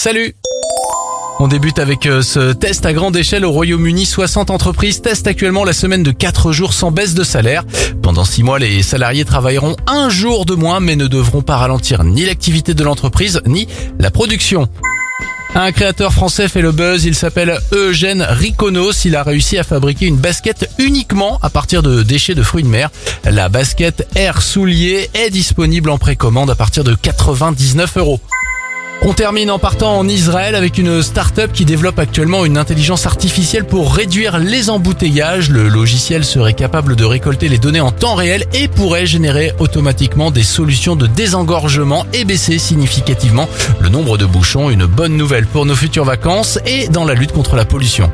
Salut on débute avec euh, ce test à grande échelle au Royaume-Uni. 60 entreprises testent actuellement la semaine de 4 jours sans baisse de salaire. Pendant 6 mois, les salariés travailleront un jour de moins mais ne devront pas ralentir ni l'activité de l'entreprise ni la production. Un créateur français fait le buzz, il s'appelle Eugène Riconos, il a réussi à fabriquer une basket uniquement à partir de déchets de fruits de mer. La basket Air Soulier est disponible en précommande à partir de 99 euros. On termine en partant en Israël avec une start-up qui développe actuellement une intelligence artificielle pour réduire les embouteillages. Le logiciel serait capable de récolter les données en temps réel et pourrait générer automatiquement des solutions de désengorgement et baisser significativement le nombre de bouchons. Une bonne nouvelle pour nos futures vacances et dans la lutte contre la pollution.